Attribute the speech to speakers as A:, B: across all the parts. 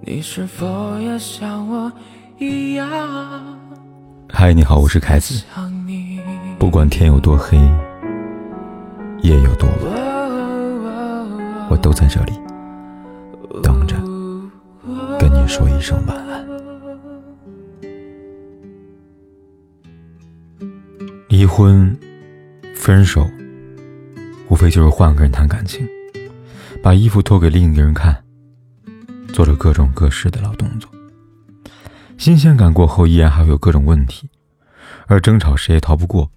A: 你是否也像我一样？
B: 嗨，你好，我是凯子。不管天有多黑，夜有多晚，我都在这里等着跟你说一声晚安。离婚、分手，无非就是换个人谈感情，把衣服脱给另一个人看。做着各种各式的老动作，新鲜感过后，依然还会有各种问题，而争吵谁也逃不过。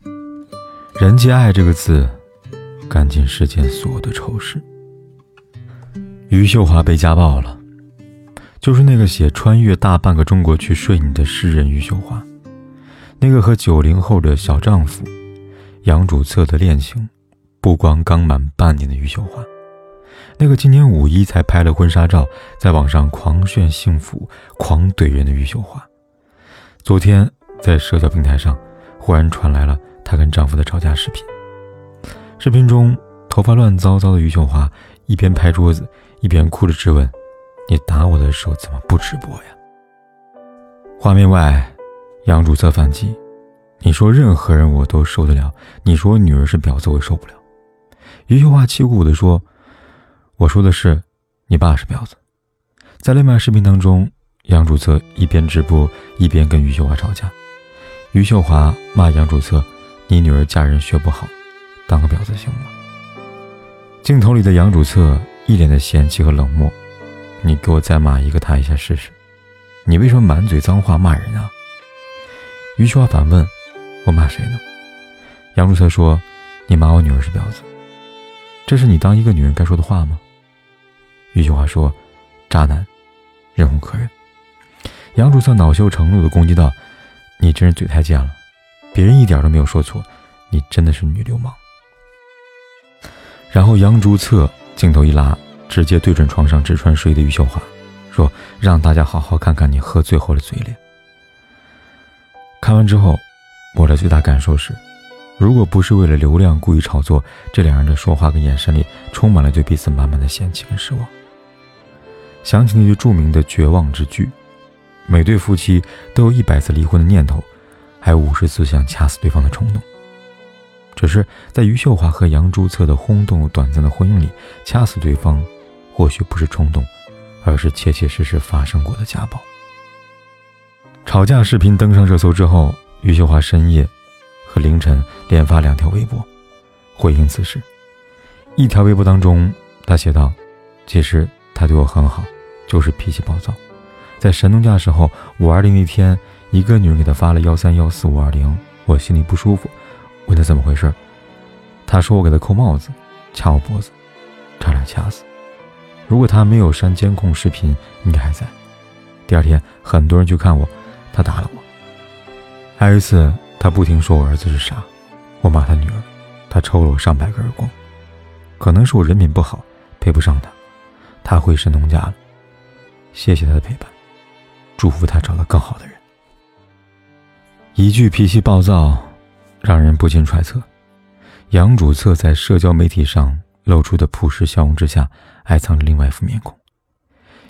B: 人皆爱这个字，干尽世间所有的丑事。余秀华被家暴了，就是那个写《穿越大半个中国去睡你》的诗人余秀华，那个和九零后的小丈夫杨主策的恋情不光刚满半年的余秀华。那个今年五一才拍了婚纱照，在网上狂炫幸福、狂怼人的余秀华，昨天在社交平台上忽然传来了她跟丈夫的吵架视频。视频中，头发乱糟糟的余秀华一边拍桌子，一边哭着质问：“你打我的时候怎么不直播呀？”画面外，杨主策反击：“你说任何人我都受得了，你说女儿是婊子，我受不了。”余秀华气鼓鼓地说。我说的是，你爸是婊子。在另外视频当中，杨主策一边直播一边跟于秀华吵架。于秀华骂杨主策：“你女儿嫁人学不好，当个婊子行吗？”镜头里的杨主策一脸的嫌弃和冷漠：“你给我再骂一个他一下试试，你为什么满嘴脏话骂人啊？”于秀华反问：“我骂谁呢？”杨主策说：“你骂我女儿是婊子，这是你当一个女人该说的话吗？”余秀华说：“渣男，忍无可忍。”杨主策恼羞成怒的攻击道：“你真是嘴太贱了，别人一点都没有说错，你真的是女流氓。”然后杨主策镜头一拉，直接对准床上直穿睡衣的余秀华，说：“让大家好好看看你喝醉后的嘴脸。”看完之后，我的最大感受是，如果不是为了流量故意炒作，这两人的说话跟眼神里充满了对彼此满满的嫌弃跟失望。想起那句著名的绝望之句：“每对夫妻都有一百次离婚的念头，还有五十次想掐死对方的冲动。”只是在余秀华和杨朱策的轰动短暂的婚姻里，掐死对方，或许不是冲动，而是切切实实发生过的家暴。吵架视频登上热搜之后，余秀华深夜和凌晨连发两条微博，回应此事。一条微博当中，他写道：“其实。”他对我很好，就是脾气暴躁。在神农架时候，五二零那天，一个女人给他发了幺三幺四五二零，我心里不舒服，问他怎么回事。他说我给他扣帽子，掐我脖子，差点掐死。如果他没有删监控视频，应该还在。第二天，很多人去看我，他打了我。还有一次，他不停说我儿子是傻，我骂他女儿，他抽了我上百个耳光。可能是我人品不好，配不上他。他回神农架了，谢谢他的陪伴，祝福他找到更好的人。一句脾气暴躁，让人不禁揣测，杨主策在社交媒体上露出的朴实笑容之下，还藏着另外一副面孔。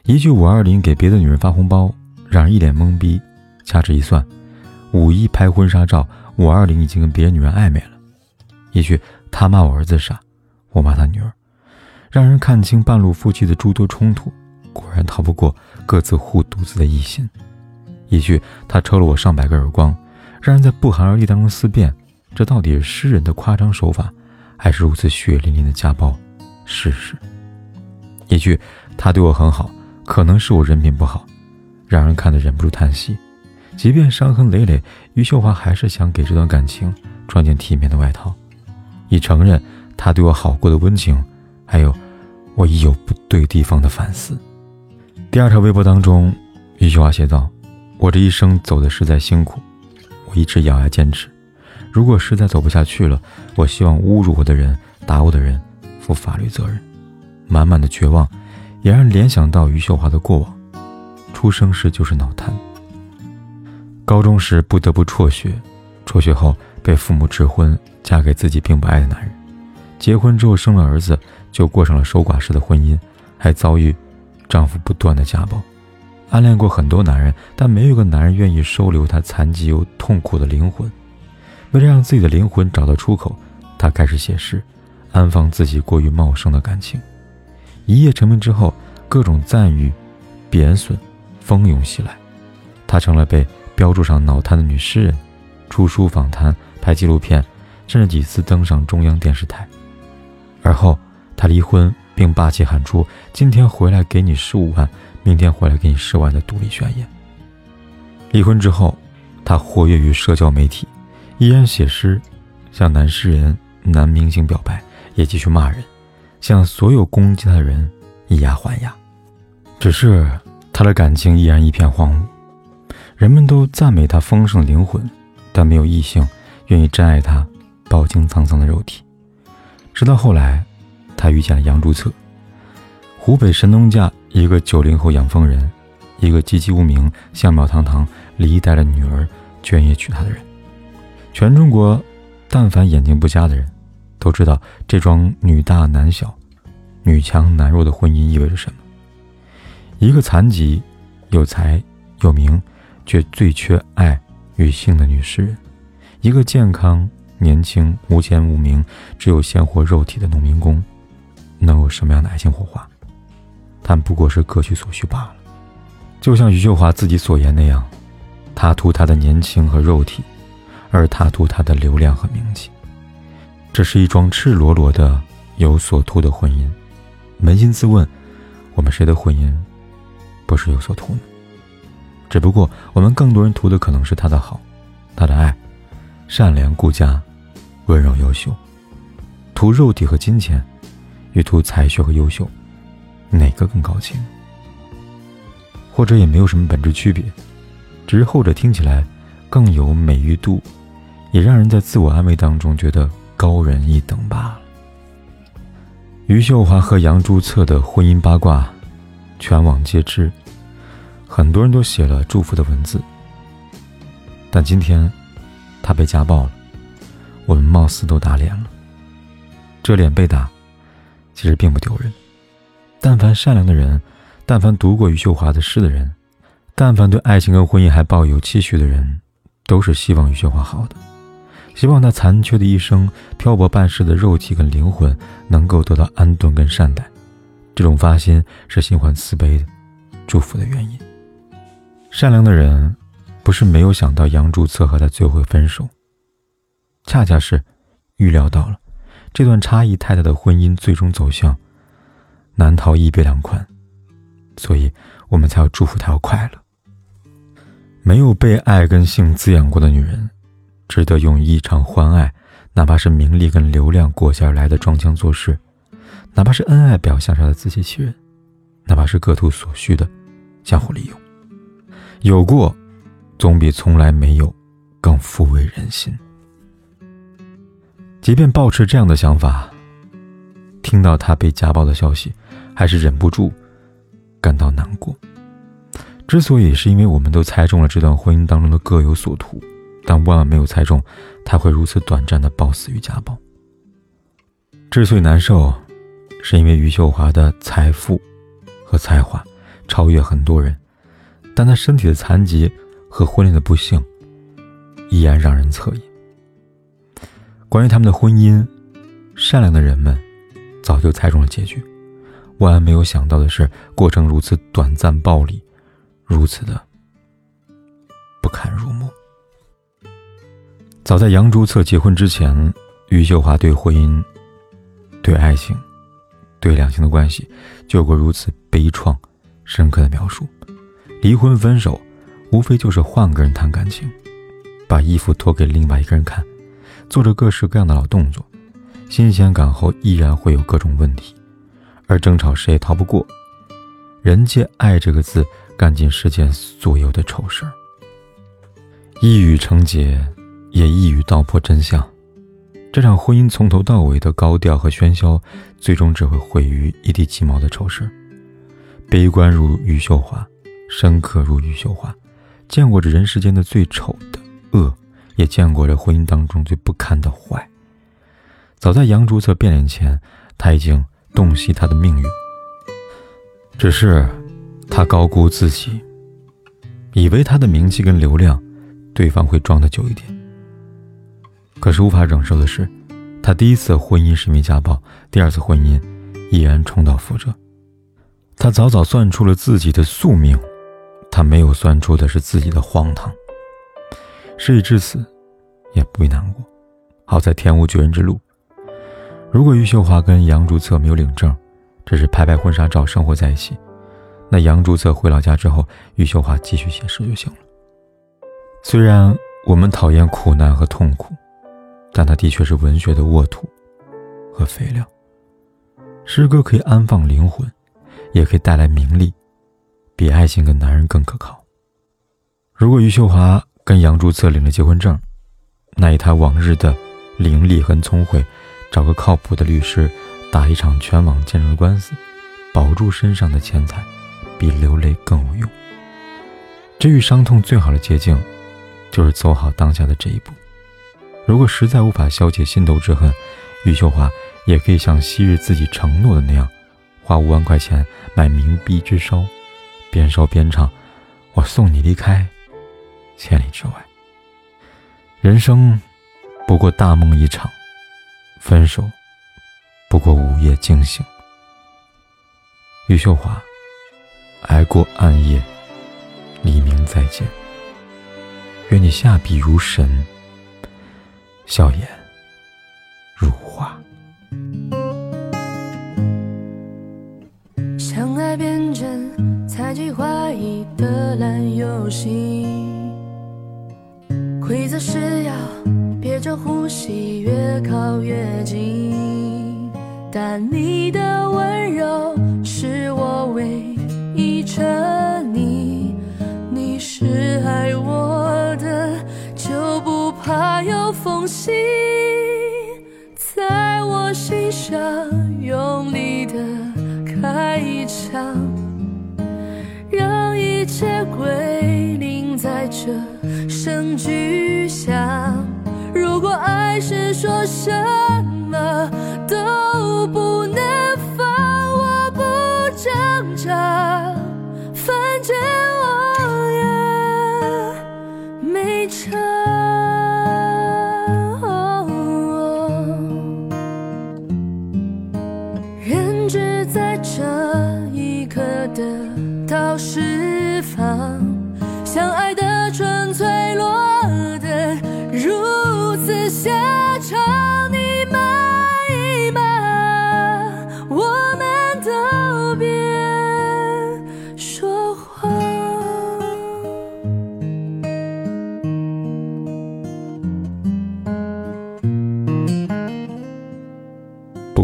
B: 一句五二零给别的女人发红包，让人一脸懵逼。掐指一算，五一拍婚纱照，五二零已经跟别的女人暧昧了。一句他骂我儿子傻，我骂他女儿。让人看清半路夫妻的诸多冲突，果然逃不过各自护犊子的异心。一句“他抽了我上百个耳光”，让人在不寒而栗当中思辨：这到底是诗人的夸张手法，还是如此血淋淋的家暴事实？一句“他对我很好”，可能是我人品不好，让人看得忍不住叹息。即便伤痕累累，余秀华还是想给这段感情穿件体面的外套，以承认他对我好过的温情。还有，我已有不对地方的反思。第二条微博当中，余秀华写道：“我这一生走的实在辛苦，我一直咬牙坚持。如果实在走不下去了，我希望侮辱我的人、打我的人负法律责任。”满满的绝望，也让联想到余秀华的过往：出生时就是脑瘫，高中时不得不辍学，辍学后被父母指婚，嫁给自己并不爱的男人。结婚之后生了儿子，就过上了守寡式的婚姻，还遭遇丈夫不断的家暴。暗恋过很多男人，但没有一个男人愿意收留她残疾又痛苦的灵魂。为了让自己的灵魂找到出口，她开始写诗，安放自己过于茂盛的感情。一夜成名之后，各种赞誉、贬损蜂拥袭来，她成了被标注上脑瘫的女诗人，出书访谈、拍纪录片，甚至几次登上中央电视台。而后，他离婚，并霸气喊出：“今天回来给你十五万，明天回来给你十万”的独立宣言。离婚之后，他活跃于社交媒体，依然写诗，向男诗人、男明星表白，也继续骂人，向所有攻击他的人以牙还牙。只是他的感情依然一片荒芜，人们都赞美他丰盛的灵魂，但没有异性愿意真爱他饱经沧桑的肉体。直到后来，他遇见了杨朱策。湖北神农架一个九零后养蜂人，一个籍籍无名、相貌堂堂、离异带了女儿却愿意娶她的人。全中国，但凡眼睛不瞎的人，都知道这桩女大男小、女强男弱的婚姻意味着什么。一个残疾、有才有名，却最缺爱与性的女诗人；一个健康。年轻无钱无名，只有鲜活肉体的农民工，能有什么样的爱情火花？但不过是各取所需罢了。就像余秀华自己所言那样，他图他的年轻和肉体，而他图他的流量和名气。这是一桩赤裸裸的有所图的婚姻。扪心自问，我们谁的婚姻不是有所图呢？只不过我们更多人图的可能是他的好，他的爱，善良顾家。温柔优秀，图肉体和金钱，玉兔才学和优秀，哪个更高清？或者也没有什么本质区别，只是后者听起来更有美誉度，也让人在自我安慰当中觉得高人一等罢了。余秀华和杨朱策的婚姻八卦，全网皆知，很多人都写了祝福的文字。但今天，他被家暴了。我们貌似都打脸了，这脸被打，其实并不丢人。但凡善良的人，但凡读过余秀华的诗的人，但凡对爱情跟婚姻还抱有期许的人，都是希望余秀华好的，希望她残缺的一生、漂泊半世的肉体跟灵魂能够得到安顿跟善待。这种发心是心怀慈悲的祝福的原因。善良的人，不是没有想到杨朱策和他最后分手。恰恰是预料到了这段差异太大的婚姻最终走向难逃一别两宽，所以我们才要祝福她要快乐。没有被爱跟性滋养过的女人，值得用一场欢爱，哪怕是名利跟流量裹挟而来的装腔作势，哪怕是恩爱表象上的自欺欺人，哪怕是各图所需的相互利用。有过，总比从来没有更抚慰人心。即便抱持这样的想法，听到他被家暴的消息，还是忍不住感到难过。之所以是因为我们都猜中了这段婚姻当中的各有所图，但万万没有猜中他会如此短暂的暴死于家暴。之所以难受，是因为余秀华的财富和才华超越很多人，但她身体的残疾和婚恋的不幸依然让人侧隐。关于他们的婚姻，善良的人们早就猜中了结局。万万没有想到的是，过程如此短暂、暴力，如此的不堪入目。早在杨朱策结婚之前，余秀华对婚姻、对爱情、对两性的关系就有过如此悲怆、深刻的描述。离婚分手，无非就是换个人谈感情，把衣服脱给另外一个人看。做着各式各样的老动作，新鲜感后依然会有各种问题，而争吵谁也逃不过。人借“爱”这个字干尽世间所有的丑事儿，一语成结，也一语道破真相。这场婚姻从头到尾的高调和喧嚣，最终只会毁于一地鸡毛的丑事。悲观如余秀华，深刻如余秀华，见过这人世间的最丑的恶。也见过这婚姻当中最不堪的坏。早在杨竹策变脸前，他已经洞悉他的命运。只是他高估自己，以为他的名气跟流量，对方会装的久一点。可是无法忍受的是，他第一次婚姻是因为家暴，第二次婚姻依然重蹈覆辙。他早早算出了自己的宿命，他没有算出的是自己的荒唐。事已至此，也不必难过。好在天无绝人之路。如果余秀华跟杨竹策没有领证，只是拍拍婚纱照生活在一起，那杨竹策回老家之后，余秀华继续写诗就行了。虽然我们讨厌苦难和痛苦，但它的确是文学的沃土和肥料。诗歌可以安放灵魂，也可以带来名利，比爱情跟男人更可靠。如果余秀华跟杨竹策领了结婚证，那以他往日的伶俐和聪慧，找个靠谱的律师，打一场全网见证的官司，保住身上的钱财，比流泪更有用。治愈伤痛最好的捷径，就是走好当下的这一步。如果实在无法消解心头之恨，余秀华也可以像昔日自己承诺的那样，花五万块钱买冥币之烧，边烧边唱：“我送你离开千里之外。”人生不过大梦一场，分手不过午夜惊醒。余秀华，挨过暗夜，黎明再见。愿你下笔如神，笑颜如花。
A: 相爱变真，猜忌怀疑的烂游戏。规则是要憋着呼吸，越靠越近。但你的温柔是我唯一沉溺。你是爱我的，就不怕有缝隙，在我心上用力的开一枪，巨响。如果爱是说声